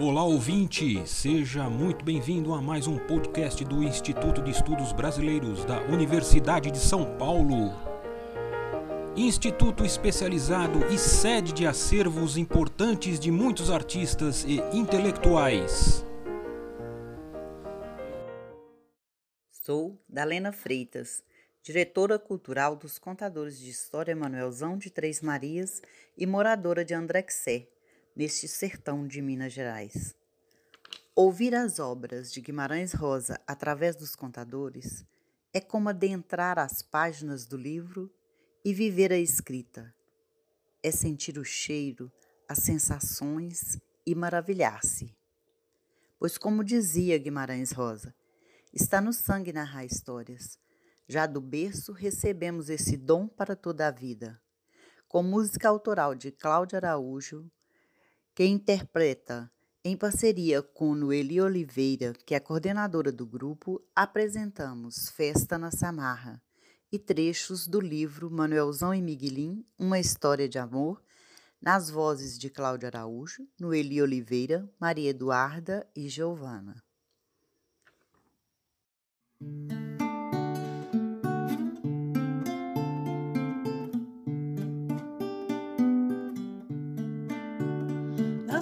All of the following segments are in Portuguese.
Olá ouvinte, seja muito bem-vindo a mais um podcast do Instituto de Estudos Brasileiros da Universidade de São Paulo. Instituto especializado e sede de acervos importantes de muitos artistas e intelectuais. Sou Dalena Freitas, diretora cultural dos Contadores de História Manuelzão de Três Marias e moradora de Andrexé, neste sertão de Minas Gerais. Ouvir as obras de Guimarães Rosa através dos contadores é como adentrar as páginas do livro e viver a escrita. É sentir o cheiro, as sensações e maravilhar-se. Pois, como dizia Guimarães Rosa, está no sangue narrar histórias. Já do berço recebemos esse dom para toda a vida. Com música autoral de Cláudia Araújo, que interpreta, em parceria com Noeli Oliveira, que é coordenadora do grupo, apresentamos Festa na Samarra e trechos do livro Manuelzão e Miguelim, Uma História de Amor, nas vozes de Cláudia Araújo, Noeli Oliveira, Maria Eduarda e Giovana.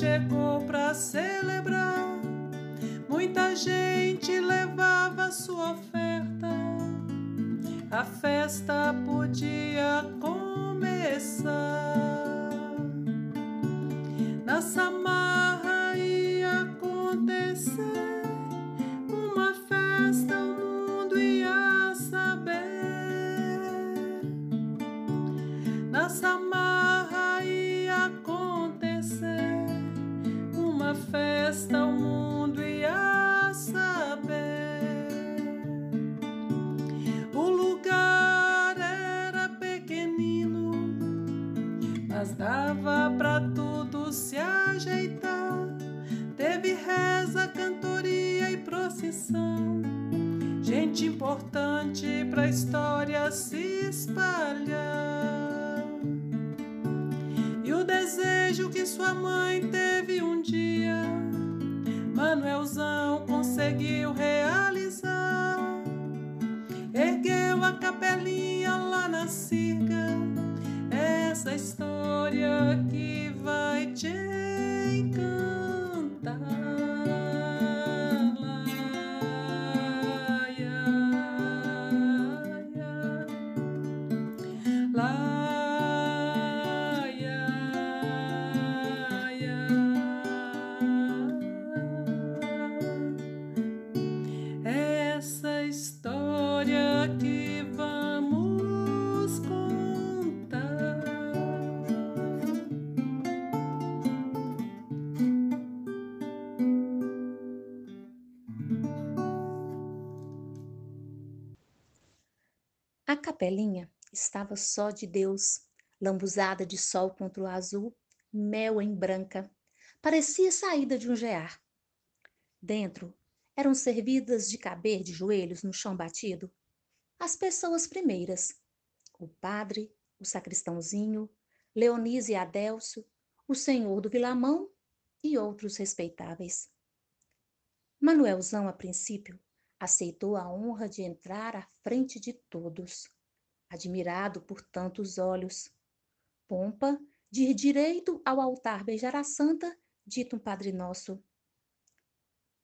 chegou para celebrar, muita gente levava sua oferta a festa podia começar. Na dava pra tudo se ajeitar. Teve reza, cantoria e procissão. Gente importante pra história se espalhar. E o desejo que sua mãe teve um dia, Manuelzão conseguiu realizar. A capelinha estava só de Deus, lambuzada de sol contra o azul, mel em branca. Parecia saída de um gear. Dentro eram servidas de caber de joelhos no chão batido as pessoas primeiras: o padre, o sacristãozinho, Leonise e Adélcio, o senhor do Vilamão e outros respeitáveis. Manuelzão, a princípio, aceitou a honra de entrar à frente de todos, admirado por tantos olhos. Pompa de ir direito ao altar beijar a santa, dito um Padre Nosso.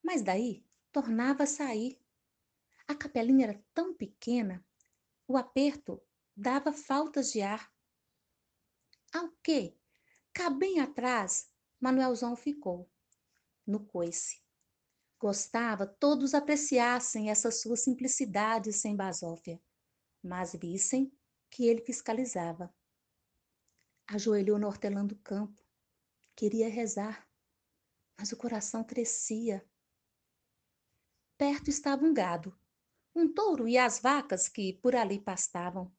Mas daí tornava a sair. A capelinha era tão pequena, o aperto dava faltas de ar. Ao quê? Cá bem atrás, Manuelzão ficou, no coice. Gostava todos apreciassem essa sua simplicidade sem basófia, mas vissem que ele fiscalizava. Ajoelhou no hortelã do campo, queria rezar, mas o coração crescia. Perto estava um gado, um touro e as vacas que por ali pastavam.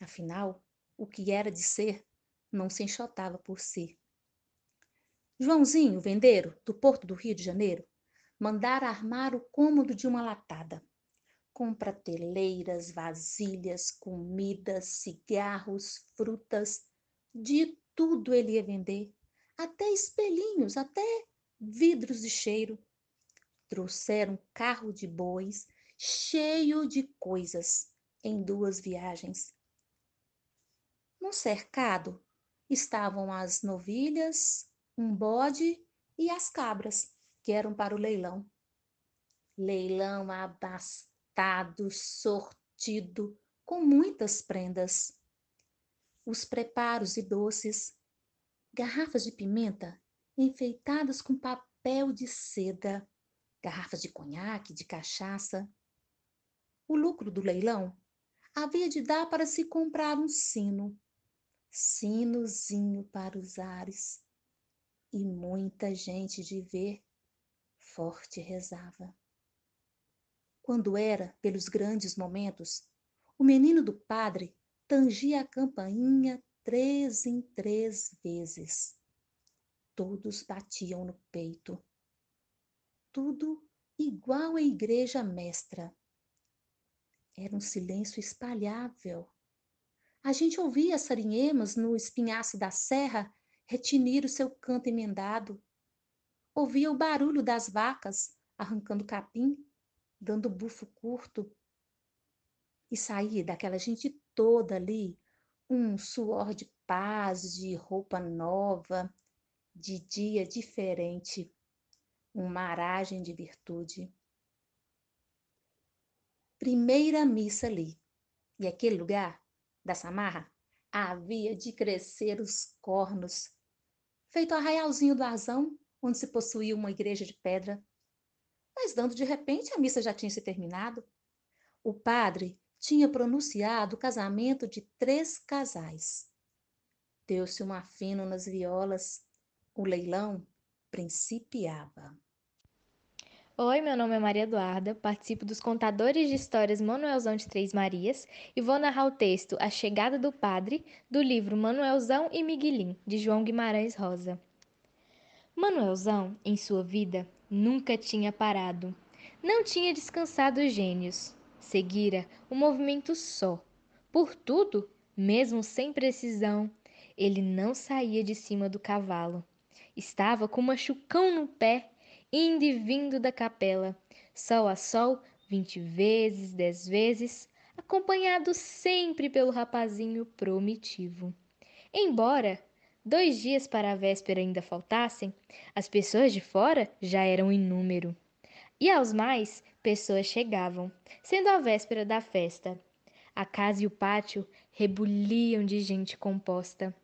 Afinal, o que era de ser não se enxotava por si. Joãozinho, vendeiro, do Porto do Rio de Janeiro, mandara armar o cômodo de uma latada. Com prateleiras, vasilhas, comidas, cigarros, frutas, de tudo ele ia vender, até espelhinhos, até vidros de cheiro. Trouxeram carro de bois cheio de coisas em duas viagens. No cercado estavam as novilhas, um bode e as cabras que eram para o leilão. Leilão abastado, sortido, com muitas prendas. Os preparos e doces, garrafas de pimenta enfeitadas com papel de seda, garrafas de conhaque, de cachaça. O lucro do leilão havia de dar para se comprar um sino, sinozinho para os ares, e muita gente de ver forte rezava. Quando era pelos grandes momentos, o menino do padre tangia a campainha três em três vezes. Todos batiam no peito. Tudo igual à igreja mestra. Era um silêncio espalhável. A gente ouvia as sarinhemas no espinhaço da serra retinir o seu canto emendado ouvia o barulho das vacas arrancando capim, dando bufo curto. E saía daquela gente toda ali um suor de paz, de roupa nova, de dia diferente, uma aragem de virtude. Primeira missa ali. E aquele lugar, da Samarra, havia de crescer os cornos, feito arraialzinho do Arzão, onde se possuía uma igreja de pedra. Mas, dando de repente, a missa já tinha se terminado. O padre tinha pronunciado o casamento de três casais. Deu-se um afino nas violas. O leilão principiava. Oi, meu nome é Maria Eduarda, participo dos Contadores de Histórias Manuelzão de Três Marias e vou narrar o texto A Chegada do Padre, do livro Manuelzão e Miguelim, de João Guimarães Rosa. Manuelzão, em sua vida, nunca tinha parado. Não tinha descansado os gênios. Seguira um movimento só. Por tudo, mesmo sem precisão, ele não saía de cima do cavalo. Estava com machucão no pé, indo e vindo da capela, sol a sol, vinte vezes, dez vezes, acompanhado sempre pelo rapazinho promitivo. Embora dois dias para a véspera ainda faltassem, as pessoas de fora já eram em número. E aos mais, pessoas chegavam, sendo a véspera da festa. A casa e o pátio rebuliam de gente composta.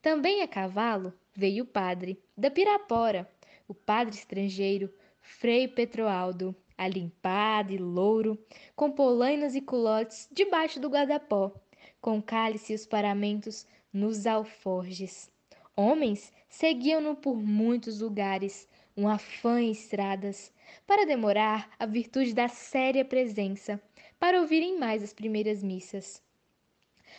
Também a cavalo veio o padre, da Pirapora, o padre estrangeiro, Frei Petroaldo, alimpado e louro, com polainas e culotes debaixo do guarda-pó, com cálice e os paramentos nos alforjes. Homens seguiam-no por muitos lugares, um afã em estradas, para demorar a virtude da séria presença, para ouvirem mais as primeiras missas.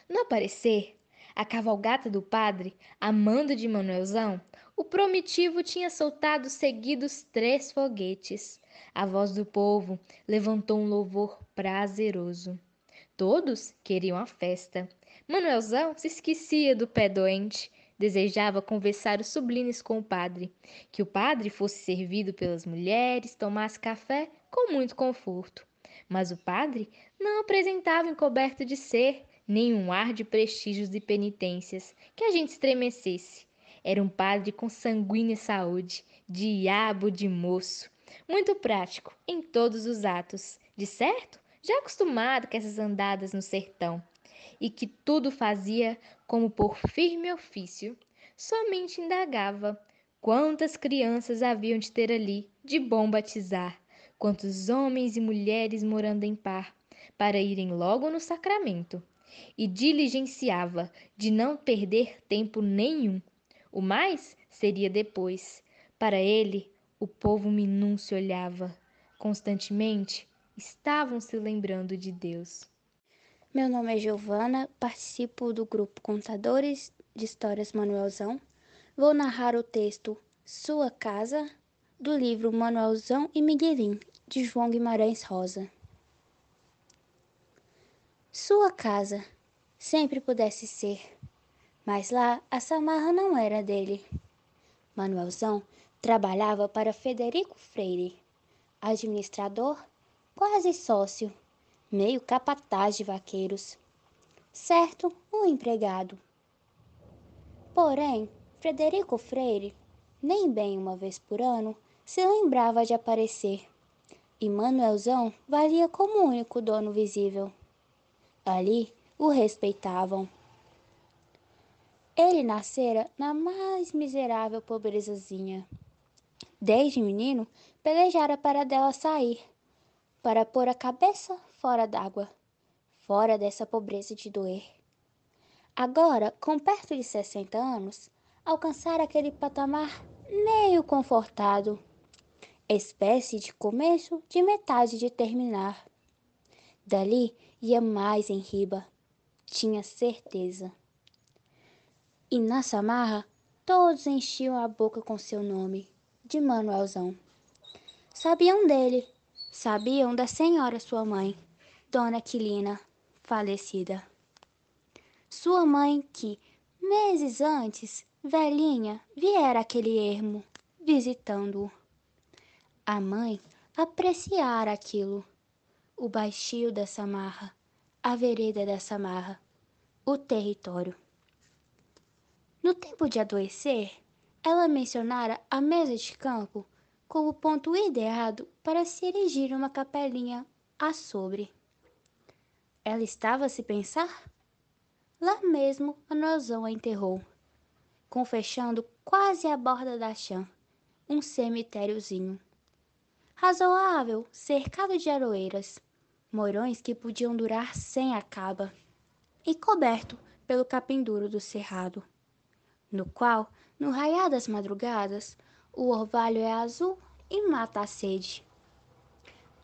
No aparecer, a cavalgata do padre, amando de Manuelzão, o promitivo tinha soltado seguidos três foguetes. A voz do povo levantou um louvor prazeroso. Todos queriam a festa. Manuelzão se esquecia do pé doente, Desejava conversar os sublimes com o padre, que o padre fosse servido pelas mulheres, tomasse café com muito conforto. Mas o padre não apresentava encoberto de ser, nem um ar de prestígios e penitências que a gente estremecesse. Era um padre com sanguínea saúde, diabo de moço, muito prático em todos os atos, de certo, já acostumado com essas andadas no sertão. E que tudo fazia como por firme ofício, somente indagava quantas crianças haviam de ter ali de bom batizar, quantos homens e mulheres morando em par, para irem logo no sacramento, e diligenciava de não perder tempo nenhum. O mais seria depois. Para ele, o povo minúcio olhava. Constantemente estavam se lembrando de Deus. Meu nome é Giovana, participo do grupo Contadores de Histórias Manuelzão. Vou narrar o texto Sua Casa, do livro Manuelzão e Miguelim, de João Guimarães Rosa. Sua casa sempre pudesse ser, mas lá a samarra não era dele. Manuelzão trabalhava para Federico Freire, administrador, quase sócio meio capataz de vaqueiros. Certo, um empregado. Porém, Frederico Freire, nem bem uma vez por ano, se lembrava de aparecer. E Manuelzão valia como único dono visível. Ali o respeitavam. Ele nascera na mais miserável pobrezazinha. Desde menino, pelejara para dela sair para pôr a cabeça fora d'água, fora dessa pobreza de doer. Agora, com perto de 60 anos, alcançar aquele patamar meio confortado, espécie de começo de metade de terminar. Dali ia mais em riba, tinha certeza. E na samarra, todos enchiam a boca com seu nome, de Manuelzão. Sabiam dele, Sabiam da senhora sua mãe, Dona Quilina, falecida. Sua mãe que, meses antes, velhinha, viera aquele ermo, visitando-o. A mãe apreciara aquilo, o baixio dessa marra, a vereda dessa marra, o território. No tempo de adoecer, ela mencionara a mesa de campo como ponto ideado para se erigir uma capelinha a sobre. Ela estava a se pensar? Lá mesmo a nozão a enterrou, confechando quase à borda da chã, um cemitériozinho. Razoável, cercado de aroeiras, morões que podiam durar sem acaba, e coberto pelo capim duro do cerrado, no qual, no raiar das madrugadas, o orvalho é azul e mata a sede.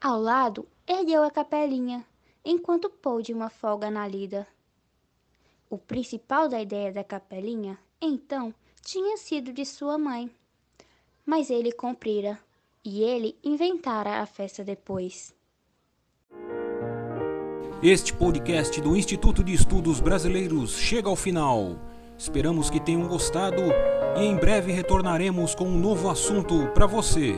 Ao lado, ergueu a capelinha, enquanto pôde uma folga na lida. O principal da ideia da capelinha, então, tinha sido de sua mãe. Mas ele cumprira, e ele inventara a festa depois. Este podcast do Instituto de Estudos Brasileiros chega ao final. Esperamos que tenham gostado e em breve retornaremos com um novo assunto para você.